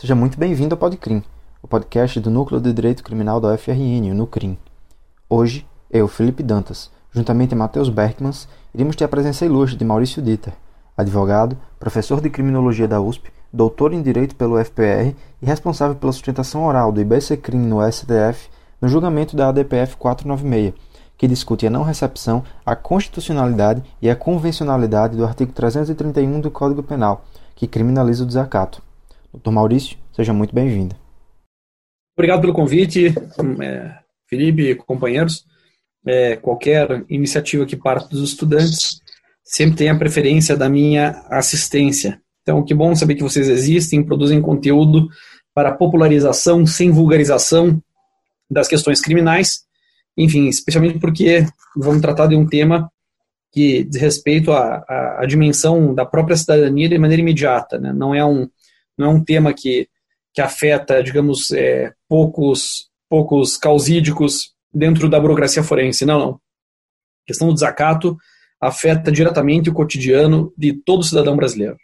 Seja muito bem-vindo ao Podcrim, o podcast do Núcleo de Direito Criminal da UFRN, o NUCRIM. Hoje, eu, Felipe Dantas, juntamente com Matheus Berkmans, iremos ter a presença ilustre de Maurício Dieter, advogado, professor de Criminologia da USP, doutor em Direito pelo FPR e responsável pela sustentação oral do IBC-CRIM no STF no julgamento da ADPF 496, que discute a não recepção, a constitucionalidade e a convencionalidade do artigo 331 do Código Penal, que criminaliza o desacato. Doutor Maurício, seja muito bem-vindo. Obrigado pelo convite, é, Felipe, companheiros. É, qualquer iniciativa que parte dos estudantes sempre tem a preferência da minha assistência. Então, que bom saber que vocês existem, produzem conteúdo para popularização sem vulgarização das questões criminais. Enfim, especialmente porque vamos tratar de um tema que diz respeito à, à, à dimensão da própria cidadania de maneira imediata. Né? Não é um não é um tema que, que afeta, digamos, é, poucos, poucos causídicos dentro da burocracia forense. Não, não. A questão do desacato afeta diretamente o cotidiano de todo cidadão brasileiro.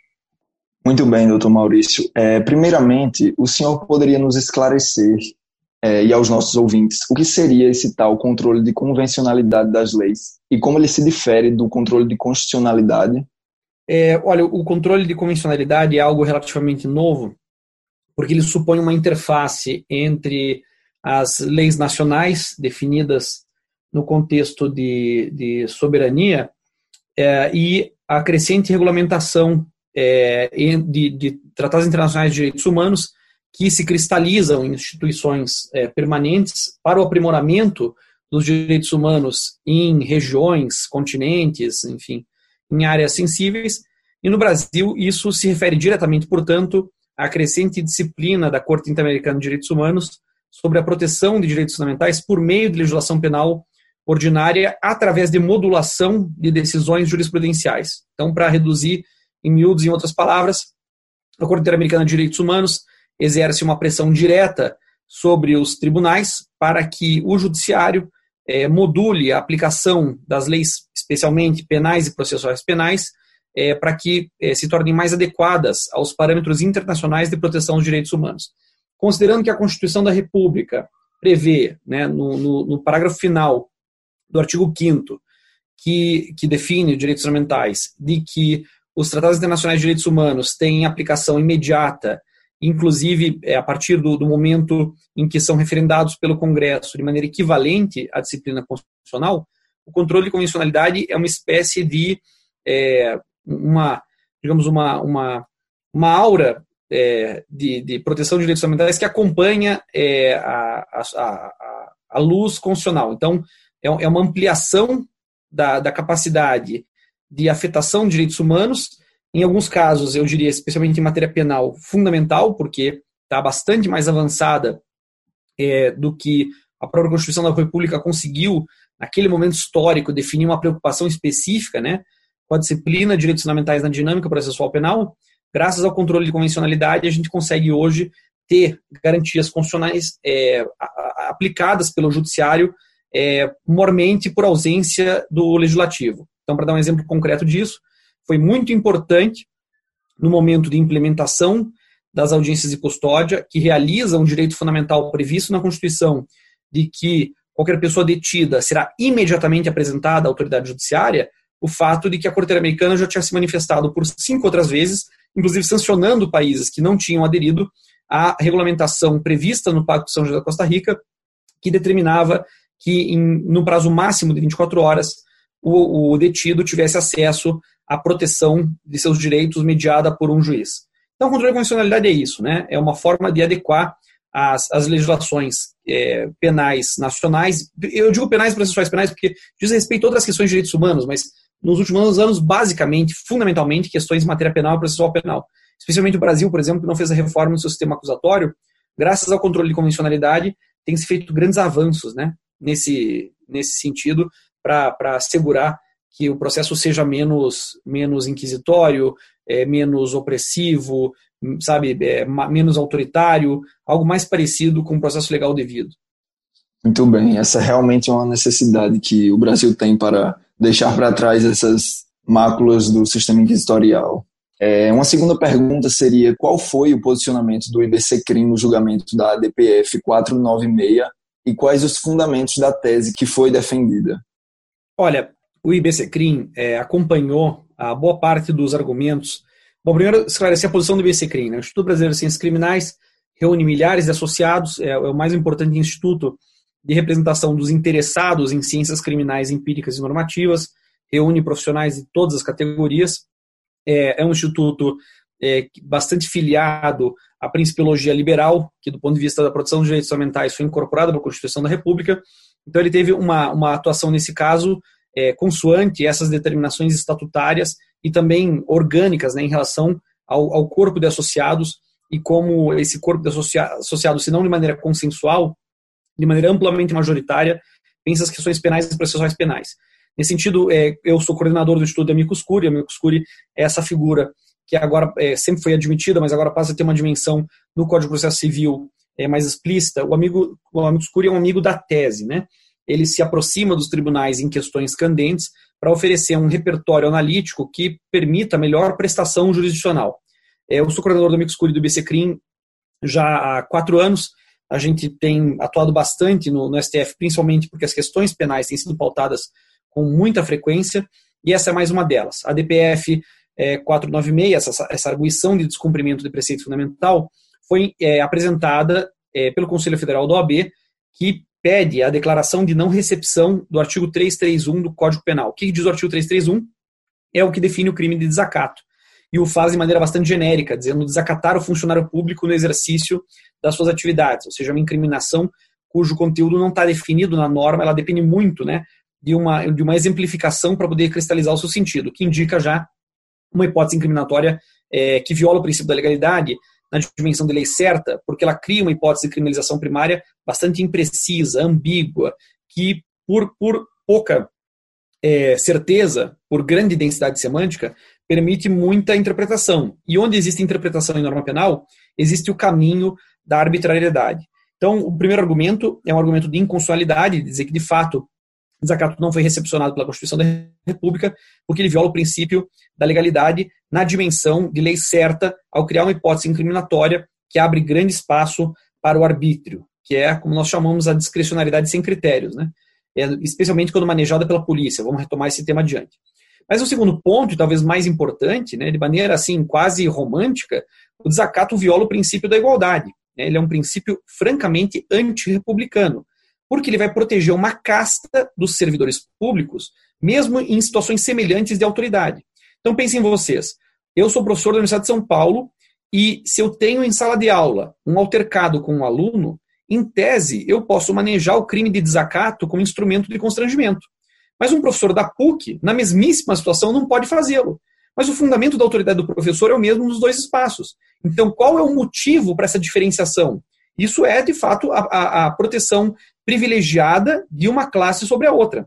Muito bem, doutor Maurício. É, primeiramente, o senhor poderia nos esclarecer é, e aos nossos ouvintes o que seria esse tal controle de convencionalidade das leis e como ele se difere do controle de constitucionalidade é, olha, o controle de convencionalidade é algo relativamente novo, porque ele supõe uma interface entre as leis nacionais definidas no contexto de, de soberania é, e a crescente regulamentação é, de, de, tratados internacionais de direitos humanos que se cristalizam em instituições é, permanentes para o aprimoramento dos direitos humanos em regiões, continentes, enfim, em áreas sensíveis, e no Brasil isso se refere diretamente, portanto, à crescente disciplina da Corte Interamericana de Direitos Humanos sobre a proteção de direitos fundamentais por meio de legislação penal ordinária através de modulação de decisões jurisprudenciais. Então, para reduzir em miúdos, em outras palavras, a Corte Interamericana de Direitos Humanos exerce uma pressão direta sobre os tribunais para que o judiciário é, module a aplicação das leis, especialmente penais e processuais penais, é, para que é, se tornem mais adequadas aos parâmetros internacionais de proteção dos direitos humanos. Considerando que a Constituição da República prevê, né, no, no, no parágrafo final do artigo 5 que, que define direitos fundamentais, de que os tratados internacionais de direitos humanos têm aplicação imediata inclusive é, a partir do, do, momento em que são referendados pelo Congresso de maneira equivalente à disciplina constitucional, o controle de convencionalidade é uma espécie de é, uma, digamos, uma, uma, uma aura é, de, de, proteção de direitos fundamentais que acompanha é, a, a, a, luz constitucional. Então, é, é uma ampliação da, da capacidade de afetação de direitos humanos em alguns casos, eu diria, especialmente em matéria penal, fundamental, porque está bastante mais avançada é, do que a própria Constituição da República conseguiu, naquele momento histórico, definir uma preocupação específica né, com a disciplina de direitos fundamentais na dinâmica processual penal. Graças ao controle de convencionalidade, a gente consegue hoje ter garantias constitucionais é, aplicadas pelo judiciário é, mormente por ausência do legislativo. Então, para dar um exemplo concreto disso, foi muito importante no momento de implementação das audiências de custódia, que realizam um direito fundamental previsto na Constituição de que qualquer pessoa detida será imediatamente apresentada à autoridade judiciária, o fato de que a Corte Americana já tinha se manifestado por cinco outras vezes, inclusive sancionando países que não tinham aderido à regulamentação prevista no Pacto de São José da Costa Rica, que determinava que, em, no prazo máximo de 24 horas, o, o detido tivesse acesso à proteção de seus direitos mediada por um juiz. Então, o controle de constitucionalidade é isso, né? É uma forma de adequar as, as legislações é, penais nacionais, eu digo penais processuais penais porque diz respeito a outras questões de direitos humanos, mas nos últimos anos, basicamente, fundamentalmente, questões de matéria penal e processual penal. Especialmente o Brasil, por exemplo, que não fez a reforma no seu sistema acusatório, graças ao controle de convencionalidade, tem se feito grandes avanços né, nesse, nesse sentido, para assegurar que o processo seja menos, menos inquisitório, é, menos opressivo, sabe, é, menos autoritário, algo mais parecido com o processo legal devido. Muito bem, essa é realmente uma necessidade que o Brasil tem para deixar para trás essas máculas do sistema inquisitorial. É, uma segunda pergunta seria qual foi o posicionamento do IBC-CRIM no julgamento da ADPF 496 e quais os fundamentos da tese que foi defendida? Olha, o IBC-CRIM é, acompanhou a boa parte dos argumentos. Bom, primeiro esclarecer a posição do IBC-CRIM. Né? O Instituto Brasileiro de Ciências Criminais reúne milhares de associados, é, é o mais importante instituto de representação dos interessados em ciências criminais empíricas e normativas, reúne profissionais de todas as categorias, é, é um instituto é, bastante filiado à principiologia liberal, que do ponto de vista da proteção dos direitos fundamentais foi incorporada na Constituição da República, então ele teve uma, uma atuação nesse caso é, consoante essas determinações estatutárias e também orgânicas né, em relação ao, ao corpo de associados e como esse corpo de associados, se não de maneira consensual, de maneira amplamente majoritária, pensa as questões penais e processuais penais. Nesse sentido, é, eu sou coordenador do Instituto Amicus Curi. Amicus Curi é essa figura que agora é, sempre foi admitida, mas agora passa a ter uma dimensão no Código de Processo Civil é, mais explícita. O amigo, o Amicus Curi é um amigo da tese, né? Ele se aproxima dos tribunais em questões candentes para oferecer um repertório analítico que permita melhor prestação jurisdicional. É, eu sou coordenador do Amicus Curi do BCCRIM já há quatro anos a gente tem atuado bastante no, no, STF, principalmente porque as questões penais têm sido pautadas com muita frequência, e essa é mais uma delas. A DPF é, 496, essa, essa arguição de descumprimento de preceito fundamental, foi é, apresentada é, pelo Conselho Federal da OAB, que pede a declaração de não recepção do artigo 331 do Código Penal. O que diz o artigo 331? É o que define o crime de desacato e o faz de maneira bastante genérica, dizendo desacatar o funcionário público no exercício das suas atividades, ou seja, uma incriminação cujo conteúdo não está definido na norma, ela depende muito né, de, uma, de uma exemplificação para poder cristalizar o seu sentido, que indica já uma hipótese incriminatória é, que viola o princípio da legalidade na dimensão de lei certa, porque ela cria uma hipótese de criminalização primária bastante imprecisa, ambígua, que por, por pouca é, certeza, por grande densidade semântica, permite muita interpretação. E onde existe interpretação em norma penal, existe o caminho da arbitrariedade. Então, o primeiro argumento é um argumento de inconstitucionalidade, dizer que, de fato, desacato não foi recepcionado pela Constituição da República, porque ele viola o princípio da legalidade na dimensão de lei certa ao criar uma hipótese incriminatória que abre grande espaço para o arbítrio, que é, como nós chamamos, a discricionariedade sem critérios, né? É, especialmente quando manejada pela polícia. Vamos retomar esse tema adiante. Mas o segundo ponto, e talvez mais importante, né, de maneira assim quase romântica, o desacato viola o princípio da igualdade. Né, ele é um princípio francamente antirrepublicano, porque ele vai proteger uma casta dos servidores públicos, mesmo em situações semelhantes de autoridade. Então pensem vocês, eu sou professor da Universidade de São Paulo e se eu tenho em sala de aula um altercado com um aluno, em tese eu posso manejar o crime de desacato como instrumento de constrangimento. Mas um professor da PUC, na mesmíssima situação, não pode fazê-lo. Mas o fundamento da autoridade do professor é o mesmo nos dois espaços. Então, qual é o motivo para essa diferenciação? Isso é, de fato, a, a, a proteção privilegiada de uma classe sobre a outra.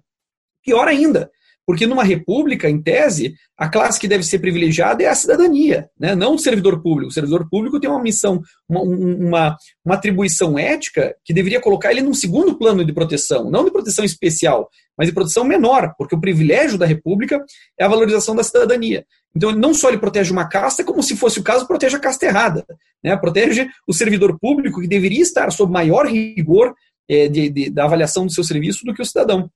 Pior ainda, porque numa república, em tese, a classe que deve ser privilegiada é a cidadania, né? não o servidor público. O servidor público tem uma missão, uma, uma, uma atribuição ética que deveria colocar ele num segundo plano de proteção, não de proteção especial, mas de proteção menor, porque o privilégio da república é a valorização da cidadania. Então, não só ele protege uma casta, como se fosse o caso, protege a casta errada. Né? Protege o servidor público, que deveria estar sob maior rigor é, de, de, da avaliação do seu serviço do que o cidadão.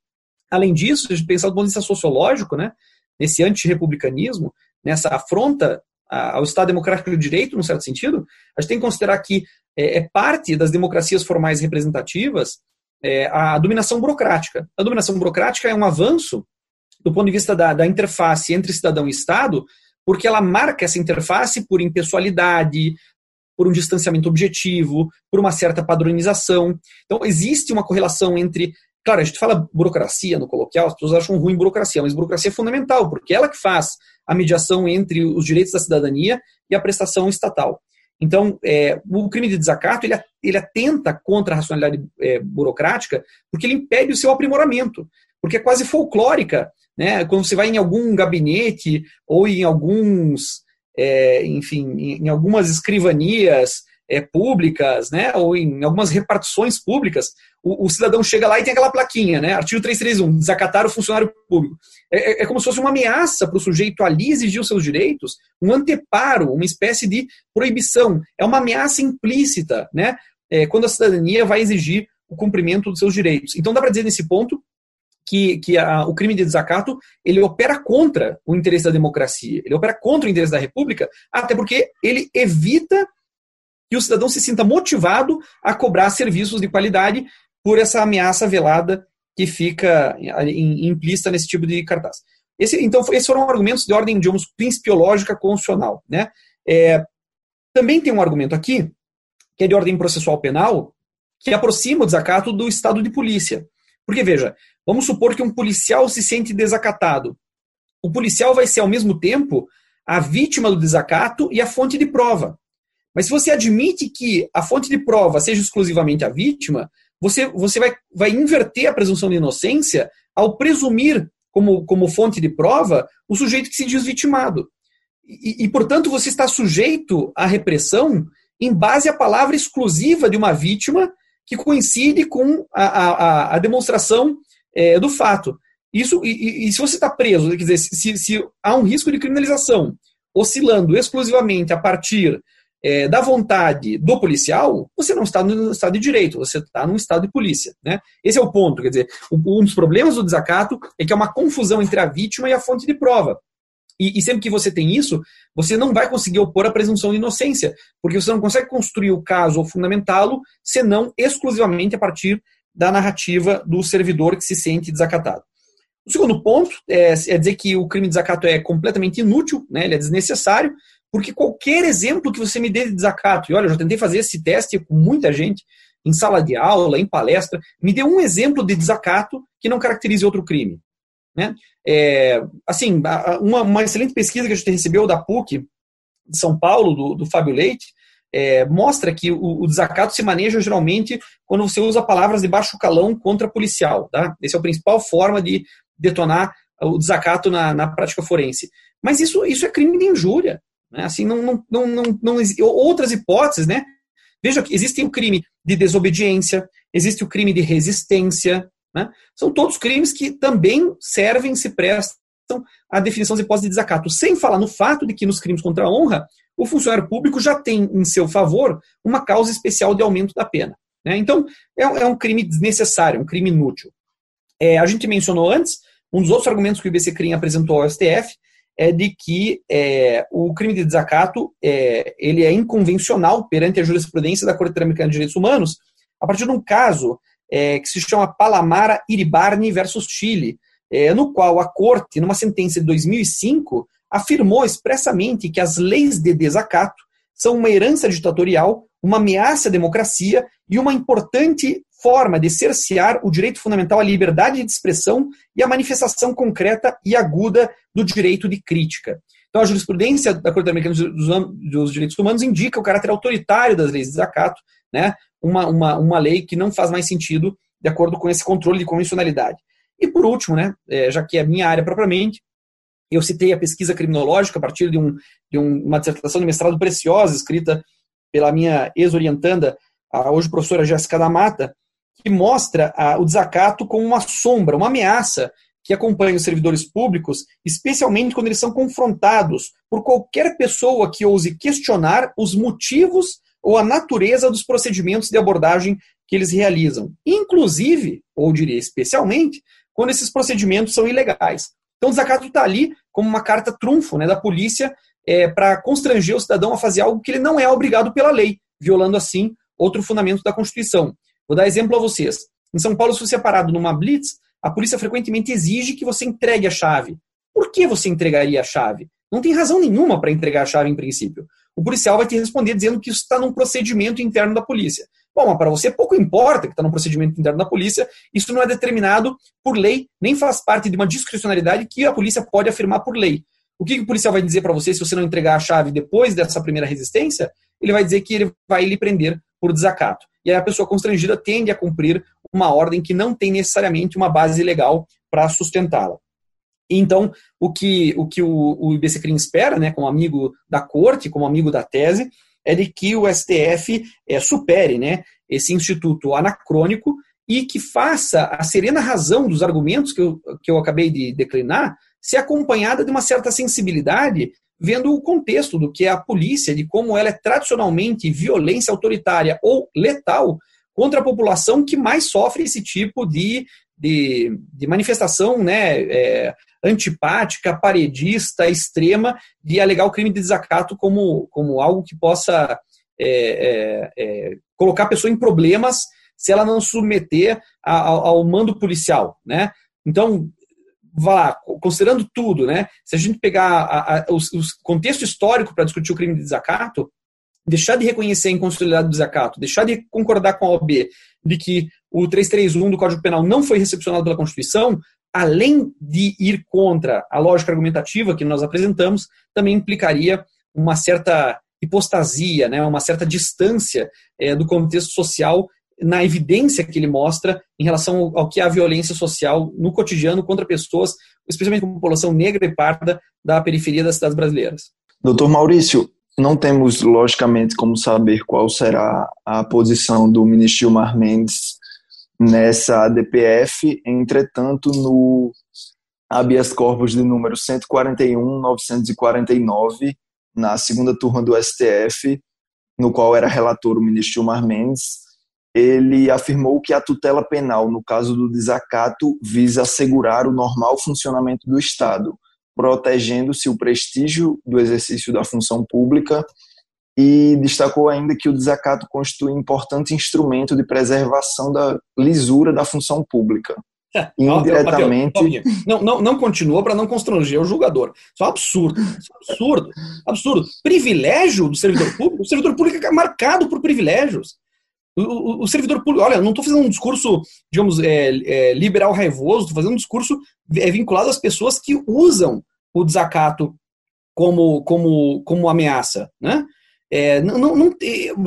Além disso, se a gente pensar do ponto de vista sociológico, né, nesse antirrepublicanismo, nessa afronta ao Estado Democrático do Direito, num certo sentido, a gente tem que considerar que é, é parte das democracias formais representativas é, a dominação burocrática. A dominação burocrática é um avanço do ponto de vista da, da interface entre cidadão e Estado, porque ela marca essa interface por impessoalidade, por um distanciamento objetivo, por uma certa padronização. Então, existe uma correlação entre Claro, a gente fala burocracia no coloquial, as pessoas acham ruim burocracia, mas burocracia é fundamental, porque é ela que faz a mediação entre os direitos da cidadania e a prestação estatal. Então, é, o crime de desacato, ele, ele atenta contra a racionalidade é, burocrática, porque ele impede o seu aprimoramento, porque é quase folclórica, né? quando você vai em algum gabinete ou em alguns, é, enfim, em, algumas escrivanias, é, públicas, né, ou em algumas repartições públicas, o, o, cidadão chega lá e tem aquela plaquinha, né, artigo 331, desacatar o funcionário público. É, é, é como se fosse uma ameaça para o sujeito ali exigir os seus direitos, um anteparo, uma espécie de proibição. É uma ameaça implícita, né, é, quando a cidadania vai exigir o cumprimento dos seus direitos. Então dá para dizer nesse ponto que, que a, o crime de desacato ele opera contra o interesse da democracia, ele opera contra o interesse da república, até porque ele evita que o cidadão se sinta motivado a cobrar serviços de qualidade por essa ameaça velada que fica implícita nesse tipo de cartaz. Esse, então, esses foram argumentos de ordem, digamos, principiológica constitucional. Né? É, também tem um argumento aqui, que é de ordem processual penal, que aproxima o desacato do estado de polícia. Porque, veja, vamos supor que um policial se sente desacatado. O policial vai ser, ao mesmo tempo, a vítima do desacato e a fonte de prova. Mas se você admite que a fonte de prova seja exclusivamente a vítima, você, você vai, vai inverter a presunção de inocência ao presumir como, como fonte de prova o sujeito que se diz vitimado. E, e, portanto, você está sujeito à repressão em base à palavra exclusiva de uma vítima que coincide com a, a, a demonstração é, do fato. Isso, e, e se você está preso, quer dizer, se, se há um risco de criminalização oscilando exclusivamente a partir é, da vontade do policial, você não está no estado de direito, você está num estado de polícia. Né? Esse é o ponto. Quer dizer, um dos problemas do desacato é que é uma confusão entre a vítima e a fonte de prova. E, e, sempre que você tem isso, você não vai conseguir opor a presunção de inocência, porque você não consegue construir o caso ou fundamentá-lo, senão exclusivamente a partir da narrativa do servidor que se sente desacatado. O segundo ponto é, é dizer que o crime de desacato é completamente inútil, né, ele é desnecessário, porque qualquer exemplo que você me dê de desacato, e olha, eu já tentei fazer esse teste com muita gente, em sala de aula, em palestra, me dê um exemplo de desacato que não caracterize outro crime. Né? É, assim, uma, uma, excelente pesquisa que a gente recebeu da PUC de São Paulo, do, do Fábio Leite, é, mostra que o, o, desacato se maneja geralmente quando você usa palavras de baixo calão contra policial. Tá? Essa é a principal forma de detonar o desacato na, na prática forense. Mas isso, isso é crime de injúria. Né? Assim, não, não, não, não, não, outras hipóteses, né? Veja que existe o crime de desobediência, existe o crime de resistência, né? São todos crimes que também servem, se prestam à definição das hipóteses de desacato, sem falar no fato de que nos crimes contra a honra, o funcionário público já tem em seu favor uma causa especial de aumento da pena. Né? Então, é, é, um crime desnecessário, um crime inútil. É, a gente mencionou antes, um dos outros argumentos que o IBC Crime apresentou ao STF é de que é, o crime de desacato é, ele é inconvencional perante a jurisprudência da Corte Interamericana de Direitos Humanos a partir de um caso é, que se chama Palamara Iribarne versus Chile, é, no qual a Corte, numa sentença de 2005, afirmou expressamente que as leis de desacato são uma herança ditatorial, uma ameaça à democracia e uma importante forma de cercear o direito fundamental à liberdade de expressão e à manifestação concreta e aguda do direito de crítica. Então, a jurisprudência da Corte Americana dos Direitos Humanos indica o caráter autoritário das leis de desacato, né? Uma, uma, uma lei que não faz mais sentido de acordo com esse controle de convencionalidade. E por último, né, é, já que é minha área propriamente, eu citei a pesquisa criminológica a partir de, um, de um, uma dissertação de mestrado preciosa escrita pela minha ex-orientanda, a hoje professora Jéssica da Mata, que mostra a, o desacato como uma sombra, uma ameaça que acompanha os servidores públicos, especialmente quando eles são confrontados por qualquer pessoa que ouse questionar os motivos ou a natureza dos procedimentos de abordagem que eles realizam. Inclusive, ou diria especialmente, quando esses procedimentos são ilegais. Então, o desacato está ali como uma carta trunfo né, da polícia é, para constranger o cidadão a fazer algo que ele não é obrigado pela lei, violando assim outro fundamento da Constituição. Vou dar exemplo a vocês. Em São Paulo, se você é parado numa blitz, a polícia frequentemente exige que você entregue a chave. Por que você entregaria a chave? Não tem razão nenhuma para entregar a chave em princípio. O policial vai te responder dizendo que isso está num procedimento interno da polícia. Bom, mas para você pouco importa que está num procedimento interno da polícia, isso não é determinado por lei, nem faz parte de uma discricionalidade que a polícia pode afirmar por lei. O que, o policial vai dizer para você se você não entregar a chave depois dessa primeira resistência? Ele vai dizer que ele vai lhe prender por desacato. E aí a pessoa constrangida tende a cumprir uma ordem que não tem necessariamente uma base legal para sustentá-la. Então, o que o, que o, o espera, né, como amigo da corte, como amigo da tese, é de que o STF é, supere né, esse instituto anacrônico e que faça a serena razão dos argumentos que eu, que eu acabei de declinar ser acompanhada de uma certa sensibilidade, vendo o contexto do que é a polícia, de como ela é tradicionalmente violência autoritária ou letal contra a população que mais sofre esse tipo de, de, de manifestação né, é, antipática, paredista, extrema, de alegar o crime de desacato como, como algo que possa é, é, é colocar a pessoa em problemas se ela não submeter ao, ao mando policial, né? Então, vá lá, considerando tudo, né? Se a gente pegar a, a, o, o contexto histórico para discutir o crime de desacato, deixar de reconhecer a inconstitucionalidade do desacato, deixar de concordar com a OB de que o 331 do Código Penal não foi recepcionado pela Constituição, além de ir contra a lógica argumentativa que nós apresentamos, também implicaria uma certa hipostasia, né, uma certa distância é, do contexto social na evidência que ele mostra em relação ao que é a violência social no cotidiano contra pessoas, especialmente com população negra e parda da periferia das cidades brasileiras. Doutor Maurício, não temos, logicamente, como saber qual será a posição do ministro Gilmar Mendes nessa DPF, entretanto, no habeas corpus de número 141.949, na segunda turma do STF, no qual era relator o ministro Gilmar Mendes, ele afirmou que a tutela penal, no caso do desacato, visa assegurar o normal funcionamento do Estado, protegendo-se o prestígio do exercício da função pública e destacou ainda que o desacato constitui importante instrumento de preservação da lisura da função pública. É, Indiretamente. Não, não, não continua para não constranger o julgador. Isso é um absurdo. Isso é um absurdo. Absurdo. Privilégio do servidor público? O servidor público é marcado por privilégios. O, o, o servidor público, olha, não estou fazendo um discurso, digamos, é, é, liberal raivoso, estou fazendo um discurso é, vinculado às pessoas que usam o desacato como, como, como ameaça, né? É, não, não, não,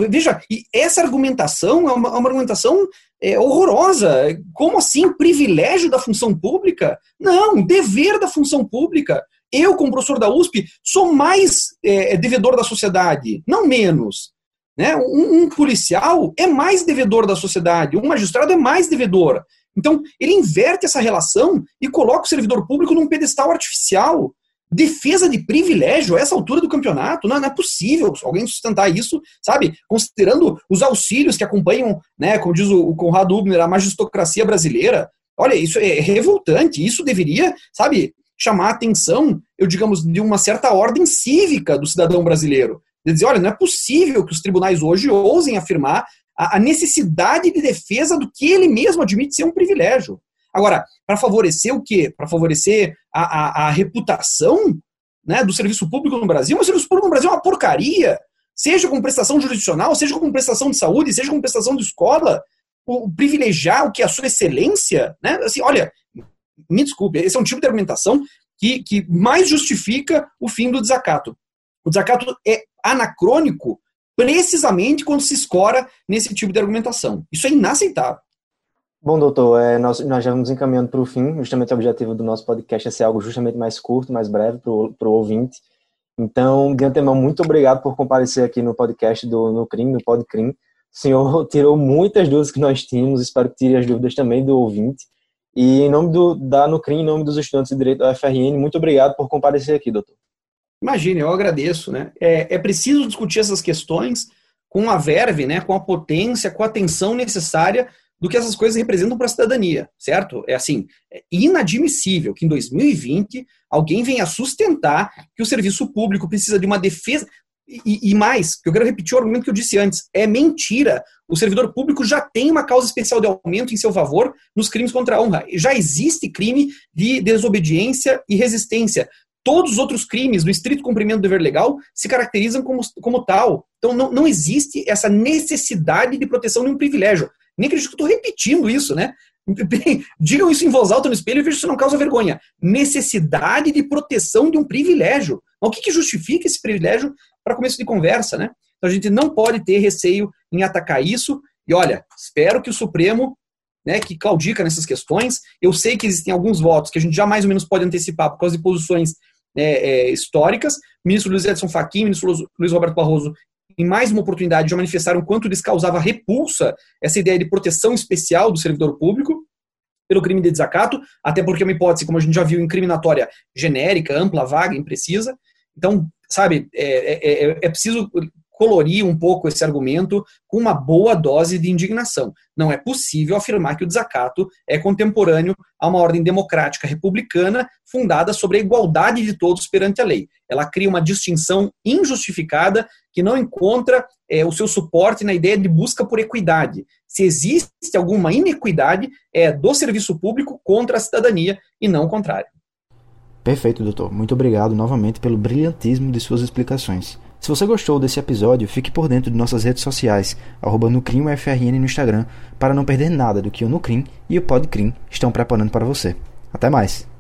veja, essa argumentação é uma, uma argumentação é, horrorosa. Como assim? Privilégio da função pública? Não, dever da função pública. Eu, como professor da USP, sou mais é, devedor da sociedade, não menos. Né? Um, um, policial é mais devedor da sociedade, um magistrado é mais devedor. Então, ele inverte essa relação e coloca o servidor público num pedestal artificial. Defesa de privilégio a essa altura do campeonato, não, não é possível alguém sustentar isso, sabe? Considerando os auxílios que acompanham, né, como diz o, Conrado Hubner, a magistocracia brasileira. Olha, isso é revoltante, isso deveria, sabe, chamar a atenção, eu digamos, de uma certa ordem cívica do cidadão brasileiro de dizer, olha, não é possível que os tribunais hoje ousem afirmar a, necessidade de defesa do que ele mesmo admite ser um privilégio. Agora, para favorecer o quê? Para favorecer a, a, a, reputação né, do serviço público no Brasil, mas o serviço público no Brasil é uma porcaria. Seja com prestação jurisdicional, seja com prestação de saúde, seja com prestação de escola, o, privilegiar o que é a sua excelência, né? Assim, olha, me desculpe, esse é um tipo de argumentação que, que mais justifica o fim do desacato. O desacato é anacrônico precisamente quando se escora nesse tipo de argumentação. Isso é inaceitável. Bom, doutor, é, nós, nós já vamos encaminhando para o fim. Justamente o objetivo do nosso podcast é ser algo justamente mais curto, mais breve para o ouvinte. Então, de antemão, muito obrigado por comparecer aqui no podcast do Nucrim, no Podcrim. O senhor tirou muitas dúvidas que nós tínhamos, espero que tire as dúvidas também do ouvinte. E em nome do, da Nucrim, em nome dos estudantes de Direito da FRN, muito obrigado por comparecer aqui, doutor. Imagine, eu agradeço. Né? É, é preciso discutir essas questões com a verve, né, com a potência, com a atenção necessária do que essas coisas representam para a cidadania, certo? É assim, é inadmissível que em 2020 alguém venha sustentar que o serviço público precisa de uma defesa. E, e, mais, que eu quero repetir o argumento que eu disse antes, é mentira. O servidor público já tem uma causa especial de aumento em seu favor nos crimes contra a honra. Já existe crime de desobediência e resistência. Todos os outros crimes do estrito cumprimento do dever legal se caracterizam como, como tal. Então não, não existe essa necessidade de proteção de um privilégio. Nem acredito que estou repetindo isso, né? Digam isso em voz alta no espelho e vejam se não causa vergonha. Necessidade de proteção de um privilégio. Mas o que, que justifica esse privilégio para começo de conversa, né? Então a gente não pode ter receio em atacar isso. E olha, espero que o Supremo, né, que claudica nessas questões, eu sei que existem alguns votos que a gente já mais ou menos pode antecipar por causa de posições é, é, históricas. Ministro Luiz Edson Fachin, ministro Luiz Roberto Barroso em mais uma oportunidade, já manifestaram quanto lhes causava repulsa essa ideia de proteção especial do servidor público pelo crime de desacato, até porque é uma hipótese, como a gente já viu, incriminatória genérica, ampla, vaga, imprecisa. Então, sabe, é, é, é preciso colorir um pouco esse argumento com uma boa dose de indignação. Não é possível afirmar que o desacato é contemporâneo a uma ordem democrática republicana fundada sobre a igualdade de todos perante a lei. Ela cria uma distinção injustificada que não encontra é, o seu suporte na ideia de busca por equidade. Se existe alguma inequidade, é do serviço público contra a cidadania e não o contrário. Perfeito, doutor. Muito obrigado novamente pelo brilhantismo de suas explicações. Se você gostou desse episódio, fique por dentro de nossas redes sociais, arroba NucrimUFRN no Instagram, para não perder nada do que o Nucrim e o Podcrim estão preparando para você. Até mais!